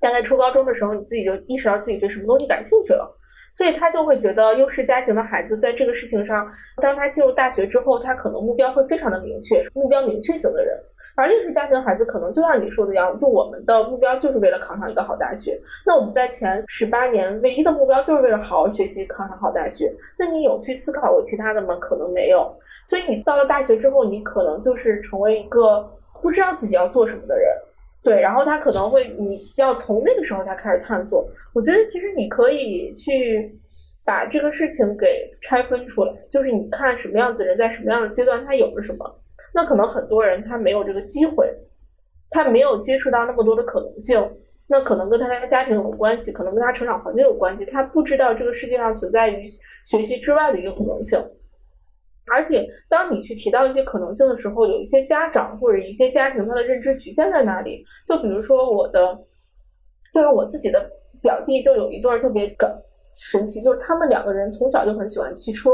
大概初高中的时候，你自己就意识到自己对什么东西感兴趣了，所以他就会觉得优势家庭的孩子在这个事情上，当他进入大学之后，他可能目标会非常的明确，目标明确型的人。而劣势家庭的孩子可能就像你说的一样，就我们的目标就是为了考上一个好大学。那我们在前十八年唯一的目标就是为了好好学习，考上好大学。那你有去思考过其他的吗？可能没有。所以你到了大学之后，你可能就是成为一个不知道自己要做什么的人。对，然后他可能会，你要从那个时候才开始探索。我觉得其实你可以去把这个事情给拆分出来，就是你看什么样子人在什么样的阶段他有了什么。那可能很多人他没有这个机会，他没有接触到那么多的可能性，那可能跟他的家庭有关系，可能跟他成长环境有关系，他不知道这个世界上存在于学习之外的一个可能性。而且，当你去提到一些可能性的时候，有一些家长或者一些家庭他的认知局限在哪里？就比如说我的，就是我自己的表弟就有一对特别的神奇，就是他们两个人从小就很喜欢汽车。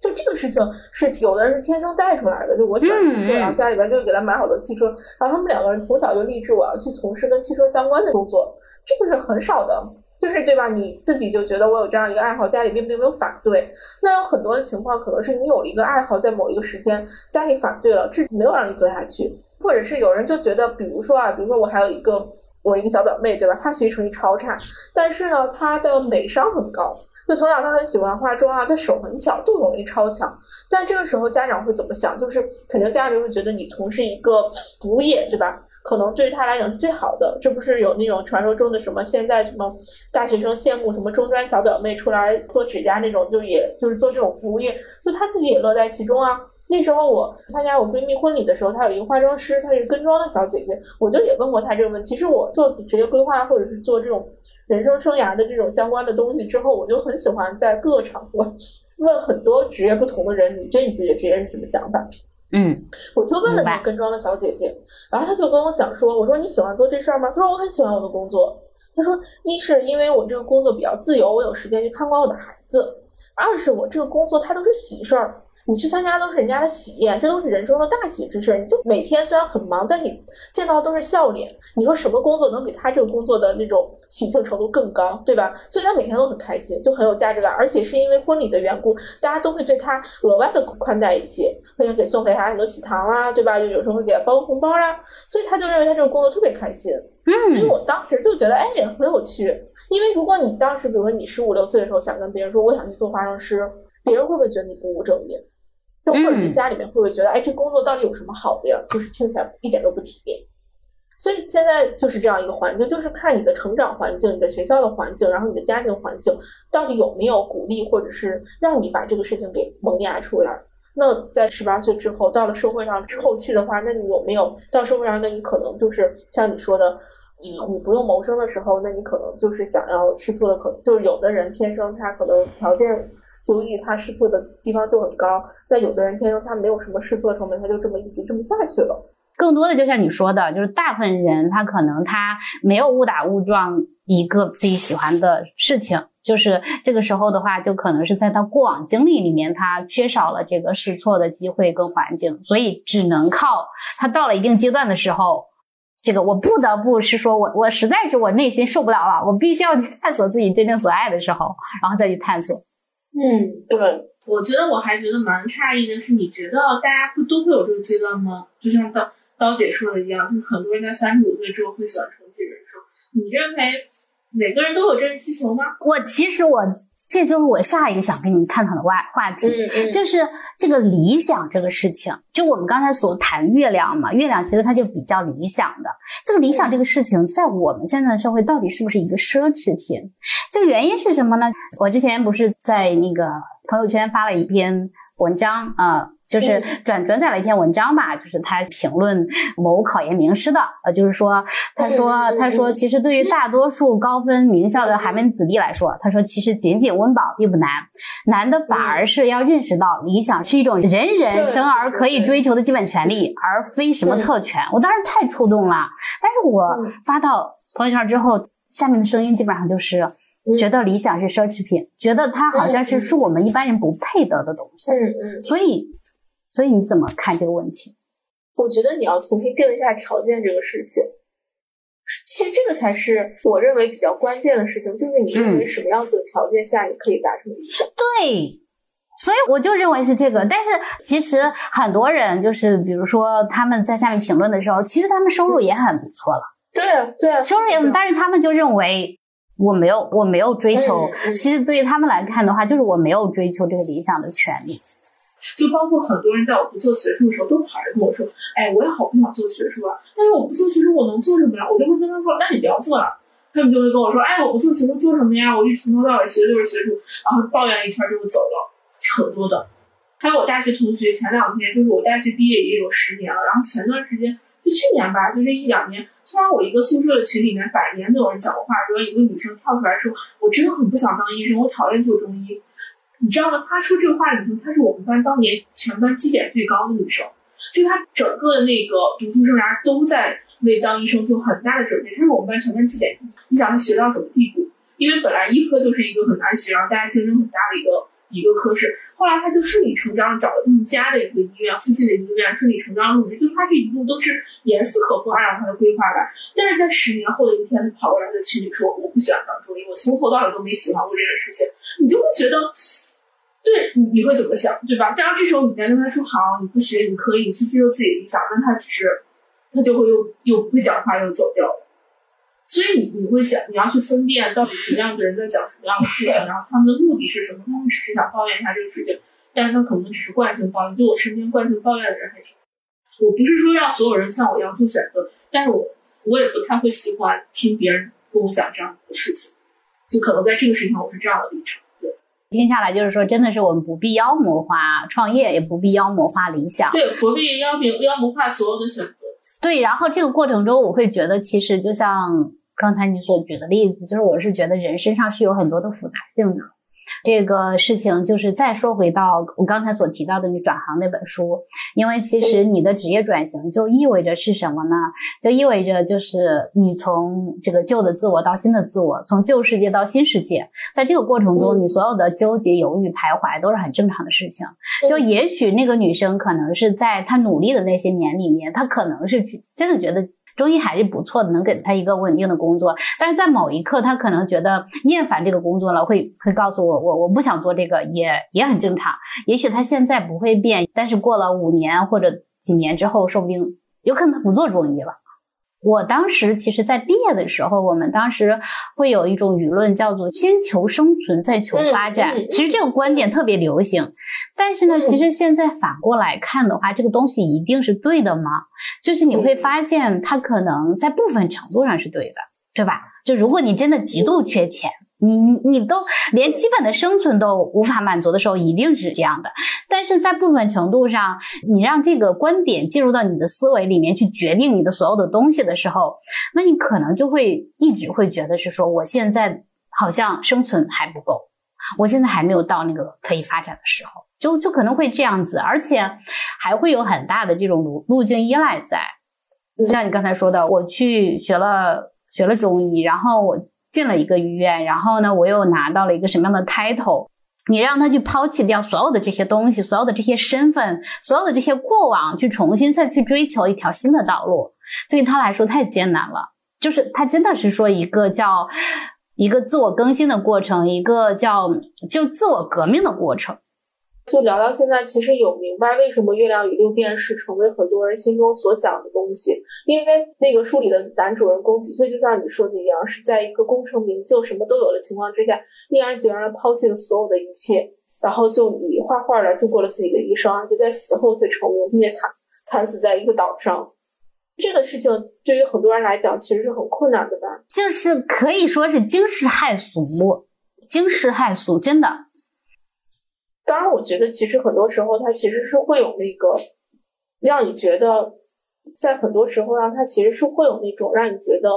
就这个事情是有的人是天生带出来的，就我喜欢汽车，然后家里边就给他买好多汽车，然后他们两个人从小就立志我要去从事跟汽车相关的工作，这个是很少的，就是对吧？你自己就觉得我有这样一个爱好，家里并并没有反对。那有很多的情况可能是你有了一个爱好，在某一个时间家里反对了，这没有让你做下去，或者是有人就觉得，比如说啊，比如说我还有一个我一个小表妹，对吧？她学习成绩超差，但是呢，她的美商很高。就从小她很喜欢化妆啊，她手很巧，动手能力超强。但这个时候家长会怎么想？就是肯定家长会觉得你从事一个服务业，对吧？可能对于他来讲是最好的。这不是有那种传说中的什么？现在什么大学生羡慕什么中专小表妹出来做指甲那种，就也就是做这种服务业，就他自己也乐在其中啊。那时候我参加我闺蜜婚礼的时候，她有一个化妆师，她是跟妆的小姐姐，我就也问过她这个问题。其实我做职业规划或者是做这种人生生涯的这种相关的东西之后，我就很喜欢在各个场合问很多职业不同的人，你对你自己的职业是什么想法？嗯，我就问了那个跟妆的小姐姐，然后他就跟我讲说，我说你喜欢做这事儿吗？他说我很喜欢我的工作。他说一是因为我这个工作比较自由，我有时间去看管我的孩子；二是我这个工作它都是喜事儿。你去参加都是人家的喜宴，这都是人生的大喜之事。你就每天虽然很忙，但你见到都是笑脸。你说什么工作能比他这个工作的那种喜庆程度更高，对吧？所以他每天都很开心，就很有价值感。而且是因为婚礼的缘故，大家都会对他额外的宽待一些，会给送给他很多喜糖啊，对吧？就有时候会给他包个红包啊。所以他就认为他这个工作特别开心。嗯，所以我当时就觉得，哎，很有趣。因为如果你当时，比如说你十五六岁的时候想跟别人说我想去做化妆师，别人会不会觉得你不务正业？就或者你家里面会不会觉得，哎，这工作到底有什么好的呀？就是听起来一点都不体面。所以现在就是这样一个环境，就是看你的成长环境、你的学校的环境，然后你的家庭环境到底有没有鼓励或者是让你把这个事情给萌芽出来。那在十八岁之后，到了社会上之后去的话，那你有没有到社会上？那你可能就是像你说的，你，你不用谋生的时候，那你可能就是想要吃醋的，可能就是有的人天生他可能条件。所以他试错的地方就很高。但有的人天生他没有什么试错成本，他就这么一直这么下去了。更多的就像你说的，就是大部分人他可能他没有误打误撞一个自己喜欢的事情，就是这个时候的话，就可能是在他过往经历里面，他缺少了这个试错的机会跟环境，所以只能靠他到了一定阶段的时候，这个我不得不是说我我实在是我内心受不了了，我必须要去探索自己真正所爱的时候，然后再去探索。嗯，对，我觉得我还觉得蛮诧异的是，你觉得大家会都会有这个阶段吗？就像刀。刀姐说的一样，就是很多人在三十五岁之后会喜欢重启人生。你认为每个人都有这个需求吗？我其实我这就是我下一个想跟你们探讨的话话题，嗯嗯，就是这个理想这个事情。就我们刚才所谈月亮嘛，月亮其实它就比较理想的。这个理想这个事情，在我们现在的社会到底是不是一个奢侈品？这个原因是什么呢？我之前不是在那个朋友圈发了一篇文章啊。就是转转载了一篇文章吧，就是他评论某考研名师的，呃，就是说，他说，他说，其实对于大多数高分名校的寒门子弟来说，他说，其实仅仅温饱并不难，难的反而是要认识到理想是一种人人生而可以追求的基本权利，而非什么特权。我当时太触动了，但是我发到朋友圈之后，下面的声音基本上就是觉得理想是奢侈品，觉得它好像是是我们一般人不配得的东西。嗯嗯，所以。所以你怎么看这个问题？我觉得你要重新定一下条件这个事情。其实这个才是我认为比较关键的事情，就是你认为什么样子的条件下你可以达成理想？对，所以我就认为是这个。但是其实很多人就是，比如说他们在下面评论的时候，其实他们收入也很不错了。对啊，对啊，收入也很，但是他们就认为我没有，我没有追求。其实对于他们来看的话，就是我没有追求这个理想的权利。就包括很多人在我不做学术的时候，都跑来跟我说：“哎，我也好不想做学术啊！但是我不做学术，我能做什么呀？”我就会跟他说：“那你不要做了。”他们就会跟我说：“哎，我不做学术做什么呀？我就从头到尾学的就是学术。”然后抱怨了一圈就走了，很多的。还有我大学同学，前两天就是我大学毕业也有十年了，然后前段时间就去年吧，就这一两年，突然我一个宿舍的群里面百年没有人讲过话，突然一个女生跳出来说：“我真的很不想当医生，我讨厌做中医。”你知道吗？她说这个话的女生，她是我们班当年全班绩点最高的女生，就她整个的那个读书生涯都在为当医生做很大的准备。她是我们班全班绩点第一。你想她学到什么地步？因为本来医科就是一个很难学，然后大家竞争很大的一个一个科室。后来她就顺理成章找了他们家的一个医院附近的医院，顺理成章入职。就她这一路都是严丝合缝按照她的规划来。但是在十年后的一天，她跑过来在群里说：“我不喜欢当中医，我从头到尾都没喜欢过这件事情。”你就会觉得。对，你你会怎么想，对吧？当然，这时候你再跟他说好，你不学，你可以，你去追求自己的理想，那他只是，他就会又又不会讲话，又走掉了。所以你你会想，你要去分辨到底什么样的人在讲什么样的事情，然后他们的目的是什么？他们只是想抱怨一下这个事情，但是他可能只是惯性抱怨。就我身边惯性抱怨的人还挺，我不是说让所有人像我一样做选择，但是我我也不太会喜欢听别人跟我讲这样子的事情，就可能在这个事情上我是这样的立场。听下来就是说，真的是我们不必妖魔化创业，也不必妖魔化理想，对，不必妖魔妖魔化所有的选择。对，然后这个过程中，我会觉得，其实就像刚才你所举的例子，就是我是觉得人身上是有很多的复杂性的。这个事情就是再说回到我刚才所提到的你转行那本书，因为其实你的职业转型就意味着是什么呢？就意味着就是你从这个旧的自我到新的自我，从旧世界到新世界，在这个过程中，你所有的纠结、犹豫、徘徊都是很正常的事情。就也许那个女生可能是在她努力的那些年里面，她可能是真的觉得。中医还是不错的，能给他一个稳定的工作。但是在某一刻，他可能觉得厌烦这个工作了，会会告诉我，我我不想做这个，也也很正常。也许他现在不会变，但是过了五年或者几年之后，说不定有可能他不做中医了。我当时其实，在毕业的时候，我们当时会有一种舆论，叫做“先求生存，再求发展”。其实这个观点特别流行，但是呢，其实现在反过来看的话，这个东西一定是对的吗？就是你会发现，它可能在部分程度上是对的，对吧？就如果你真的极度缺钱。你你你都连基本的生存都无法满足的时候，一定是这样的。但是在部分程度上，你让这个观点进入到你的思维里面去决定你的所有的东西的时候，那你可能就会一直会觉得是说，我现在好像生存还不够，我现在还没有到那个可以发展的时候，就就可能会这样子，而且还会有很大的这种路路径依赖在。就像你刚才说的，我去学了学了中医，然后我进了一个医院，然后呢，我又拿到了一个什么样的 title？你让他去抛弃掉所有的这些东西，所有的这些身份，所有的这些过往，去重新再去追求一条新的道路，对于他来说太艰难了。就是他真的是说一个叫一个自我更新的过程，一个叫就自我革命的过程。就聊到现在，其实有明白为什么《月亮与六便士》成为很多人心中所想的东西，因为那个书里的男主人公的确就像你说的一样，是在一个功成名就、什么都有的情况之下，毅然决然的抛弃了所有的一切，然后就以画画来度过了自己的一生，就在死后却成名，并且惨惨死在一个岛上。这个事情对于很多人来讲，其实是很困难的吧？就是可以说是惊世骇俗，惊世骇俗，真的。当然，我觉得其实很多时候，它其实是会有那个让你觉得，在很多时候让它其实是会有那种让你觉得，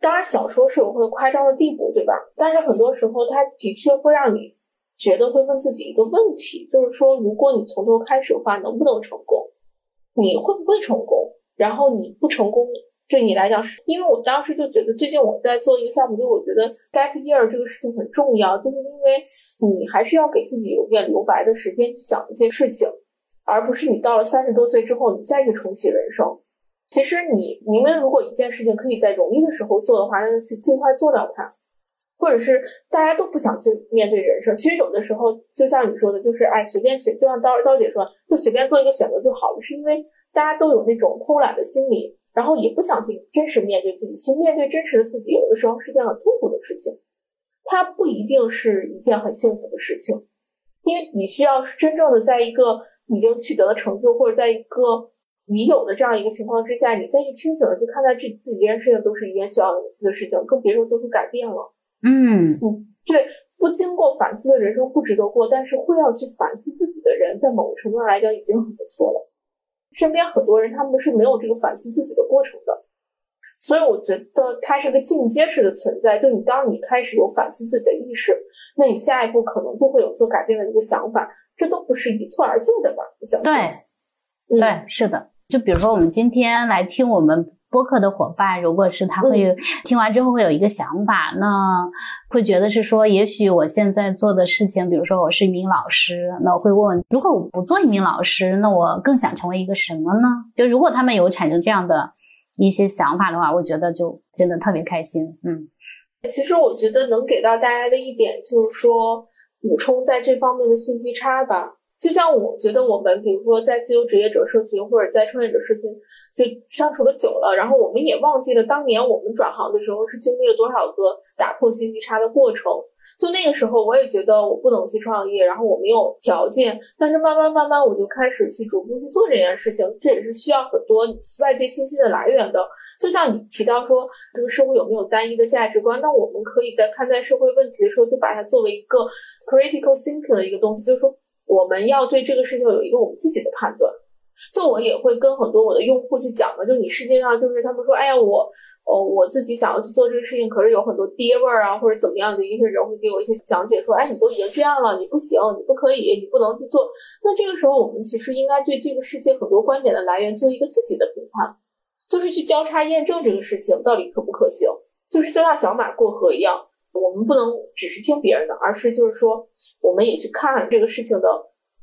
当然小说是有会夸张的地步，对吧？但是很多时候，它的确会让你觉得会问自己一个问题，就是说，如果你从头开始的话，能不能成功？你会不会成功？然后你不成功。对你来讲，是因为我当时就觉得，最近我在做一个项目，就我觉得 gap year 这个事情很重要，就是因为你还是要给自己有点留白的时间去想一些事情，而不是你到了三十多岁之后，你再去重启人生。其实你明明如果一件事情可以在容易的时候做的话，那就去尽快做掉它。或者是大家都不想去面对人生，其实有的时候就像你说的，就是哎随便选，就像刀刀姐说，就随便做一个选择就好了，是因为大家都有那种偷懒的心理。然后也不想去真实面对自己，其实面对真实的自己，有的时候是件很痛苦的事情，它不一定是一件很幸福的事情，因为你需要真正的在一个已经取得了成就，或者在一个已有的这样一个情况之下，你再去清醒的去看待这自己这件事情，都是一件需要勇气的事情，更别说做出改变了。嗯嗯，对，不经过反思的人生不值得过，但是会要去反思自己的人，在某个程度上来讲已经很不错了。身边很多人他们是没有这个反思自己的过程的，所以我觉得它是个进阶式的存在。就你当你开始有反思自己的意识，那你下一步可能就会有做改变的一个想法，这都不是一蹴而就的吧？我想对，对，是的。就比如说我们今天来听我们。播客的伙伴，如果是他会听完之后会有一个想法，那会觉得是说，也许我现在做的事情，比如说我是一名老师，那我会问，如果我不做一名老师，那我更想成为一个什么呢？就如果他们有产生这样的一些想法的话，我觉得就真的特别开心。嗯，其实我觉得能给到大家的一点就是说，补充在这方面的信息差吧。就像我觉得我们，比如说在自由职业者社群或者在创业者社群，就相处的久了，然后我们也忘记了当年我们转行的时候是经历了多少个打破信息差的过程。就那个时候，我也觉得我不能去创业，然后我没有条件。但是慢慢慢慢，我就开始去逐步去做这件事情。这也是需要很多外界信息的来源的。就像你提到说，这个社会有没有单一的价值观？那我们可以在看待社会问题的时候，就把它作为一个 critical thinking 的一个东西，就是说。我们要对这个事情有一个我们自己的判断，就我也会跟很多我的用户去讲嘛，就你世界上就是他们说，哎呀，我哦我自己想要去做这个事情，可是有很多爹味儿啊或者怎么样的一些人会给我一些讲解，说，哎，你都已经这样了，你不行，你不可以，你不能去做。那这个时候，我们其实应该对这个世界很多观点的来源做一个自己的评判，就是去交叉验证这个事情到底可不可行，就是就像小马过河一样。我们不能只是听别人的，而是就是说，我们也去看这个事情的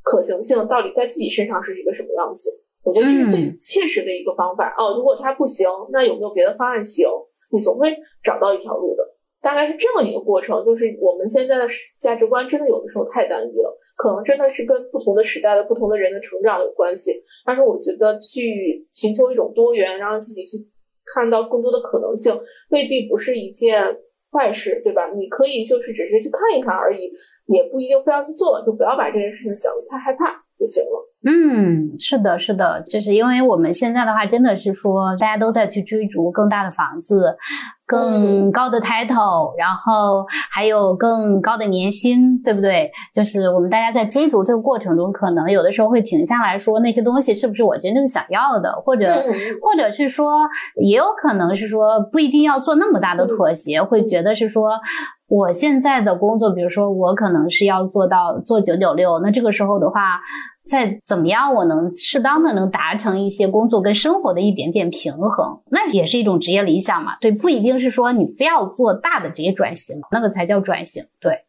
可行性到底在自己身上是一个什么样子。我觉得这是最切实的一个方法。哦，如果它不行，那有没有别的方案行？你总会找到一条路的。大概是这样一个过程。就是我们现在的价值观真的有的时候太单一了，可能真的是跟不同的时代的不同的人的成长有关系。但是我觉得去寻求一种多元，让自己去看到更多的可能性，未必不是一件。坏事对吧？你可以就是只是去看一看而已，也不一定非要去做，就不要把这件事情想得太害怕就行了。嗯，是的，是的，就是因为我们现在的话，真的是说大家都在去追逐更大的房子。更高的 title，然后还有更高的年薪，对不对？就是我们大家在追逐这个过程中，可能有的时候会停下来说那些东西是不是我真正想要的，或者或者是说，也有可能是说不一定要做那么大的妥协，会觉得是说，我现在的工作，比如说我可能是要做到做九九六，那这个时候的话，再怎么样我能适当的能达成一些工作跟生活的一点点平衡，那也是一种职业理想嘛。对，不一定是说你非要做大的职业转型，那个才叫转型。对，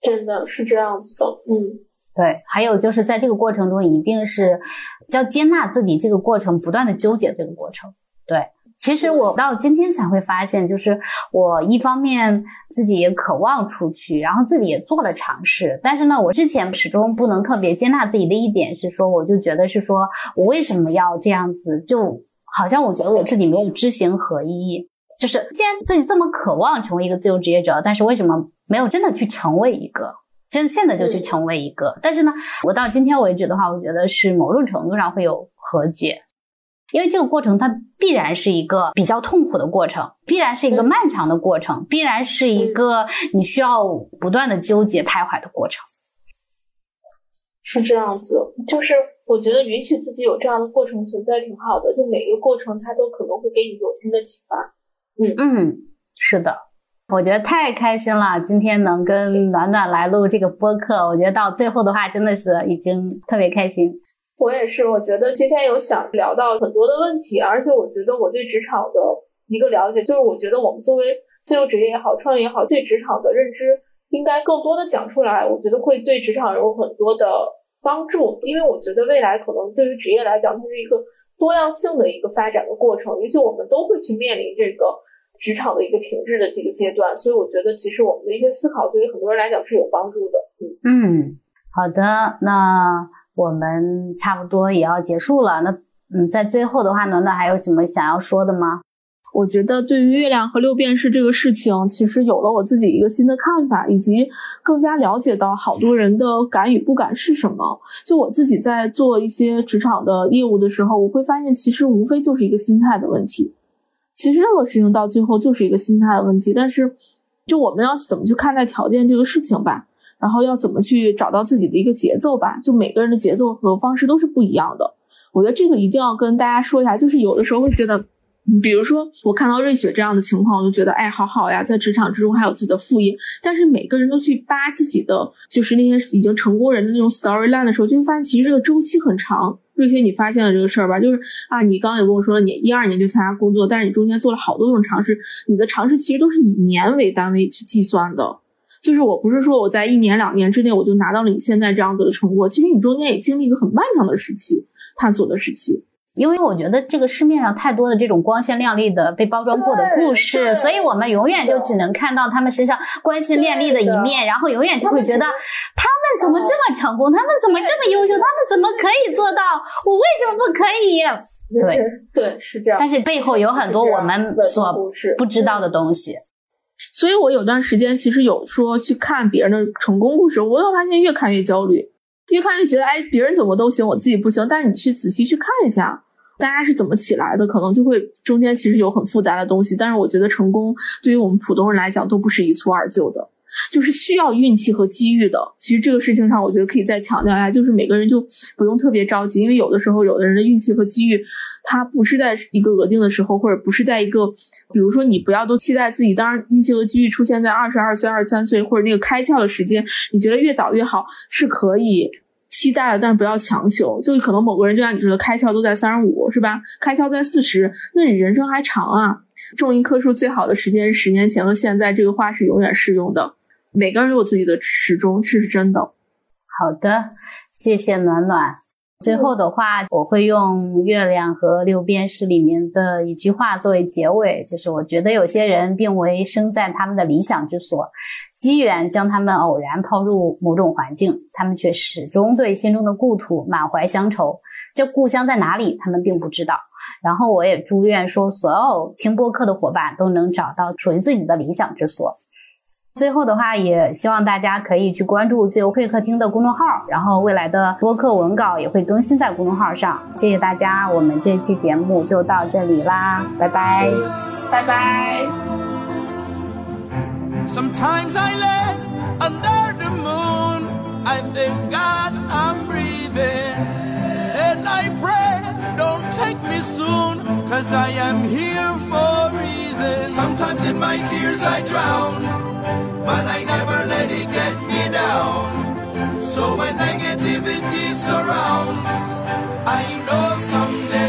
真的是这样子的。嗯，对。还有就是在这个过程中，一定是要接纳自己这个过程，不断的纠结这个过程。对。其实我到今天才会发现，就是我一方面自己也渴望出去，然后自己也做了尝试，但是呢，我之前始终不能特别接纳自己的一点是说，我就觉得是说我为什么要这样子，就好像我觉得我自己没有知行合一，就是既然自己这么渴望成为一个自由职业者，但是为什么没有真的去成为一个，真现在就去成为一个？但是呢，我到今天为止的话，我觉得是某种程度上会有和解。因为这个过程，它必然是一个比较痛苦的过程，必然是一个漫长的过程，必然是一个你需要不断的纠结徘徊的过程。是这样子，就是我觉得允许自己有这样的过程存在挺好的，就每个过程它都可能会给你有新的启发。嗯嗯，是的，我觉得太开心了，今天能跟暖暖来录这个播客，我觉得到最后的话真的是已经特别开心。我也是，我觉得今天有想聊到很多的问题，而且我觉得我对职场的一个了解，就是我觉得我们作为自由职业也好，创业也好，对职场的认知应该更多的讲出来，我觉得会对职场有很多的帮助。因为我觉得未来可能对于职业来讲，它是一个多样性的一个发展的过程，尤其我们都会去面临这个职场的一个停滞的这个阶段，所以我觉得其实我们的一些思考对于很多人来讲是有帮助的。嗯嗯，好的，那。我们差不多也要结束了，那嗯，在最后的话，暖暖还有什么想要说的吗？我觉得对于月亮和六便士这个事情，其实有了我自己一个新的看法，以及更加了解到好多人的敢与不敢是什么。就我自己在做一些职场的业务的时候，我会发现，其实无非就是一个心态的问题。其实任何事情到最后就是一个心态的问题。但是，就我们要怎么去看待条件这个事情吧。然后要怎么去找到自己的一个节奏吧？就每个人的节奏和方式都是不一样的。我觉得这个一定要跟大家说一下。就是有的时候会觉得，比如说我看到瑞雪这样的情况，我就觉得，哎，好好呀，在职场之中还有自己的副业。但是每个人都去扒自己的，就是那些已经成功人的那种 storyline 的时候，就会发现其实这个周期很长。瑞雪，你发现了这个事儿吧？就是啊，你刚刚也跟我说了，你一二年就参加工作，但是你中间做了好多种尝试，你的尝试其实都是以年为单位去计算的。就是我不是说我在一年两年之内我就拿到了你现在这样子的成果，其实你中间也经历一个很漫长的时期，探索的时期。因为我觉得这个市面上太多的这种光鲜亮丽的被包装过的故事，所以我们永远就只能看到他们身上光鲜亮丽的一面，然后永远就会觉得他们怎么这么成功，他们怎么这么优秀，他们怎么可以做到，我为什么不可以？对对是这样，但是背后有很多我们所不知道的东西。所以，我有段时间其实有说去看别人的成功故事，我又发现越看越焦虑，越看越觉得，哎，别人怎么都行，我自己不行。但是你去仔细去看一下，大家是怎么起来的，可能就会中间其实有很复杂的东西。但是我觉得成功对于我们普通人来讲都不是一蹴而就的，就是需要运气和机遇的。其实这个事情上，我觉得可以再强调一下，就是每个人就不用特别着急，因为有的时候有的人的运气和机遇。它不是在一个额定的时候，或者不是在一个，比如说你不要都期待自己，当然运气和机遇出现在二十二岁、二十三岁，或者那个开窍的时间，你觉得越早越好是可以期待的，但是不要强求。就可能某个人就像你说的，开窍都在三十五，是吧？开窍在四十，那你人生还长啊。种一棵树最好的时间是十年前和现在，这个话是永远适用的。每个人都有自己的时钟，这是真的。好的，谢谢暖暖。最后的话，我会用月亮和六便士里面的一句话作为结尾，就是我觉得有些人并未生在他们的理想之所，机缘将他们偶然抛入某种环境，他们却始终对心中的故土满怀乡愁。这故乡在哪里，他们并不知道。然后我也祝愿说，所有听播客的伙伴都能找到属于自己的理想之所。最后的话，也希望大家可以去关注自由会客厅的公众号，然后未来的播客文稿也会更新在公众号上。谢谢大家，我们这期节目就到这里啦，拜拜，拜拜。Cause I am here for listen. Sometimes in my tears I drown, but I never let it get me down. So when negativity surrounds, I know someday.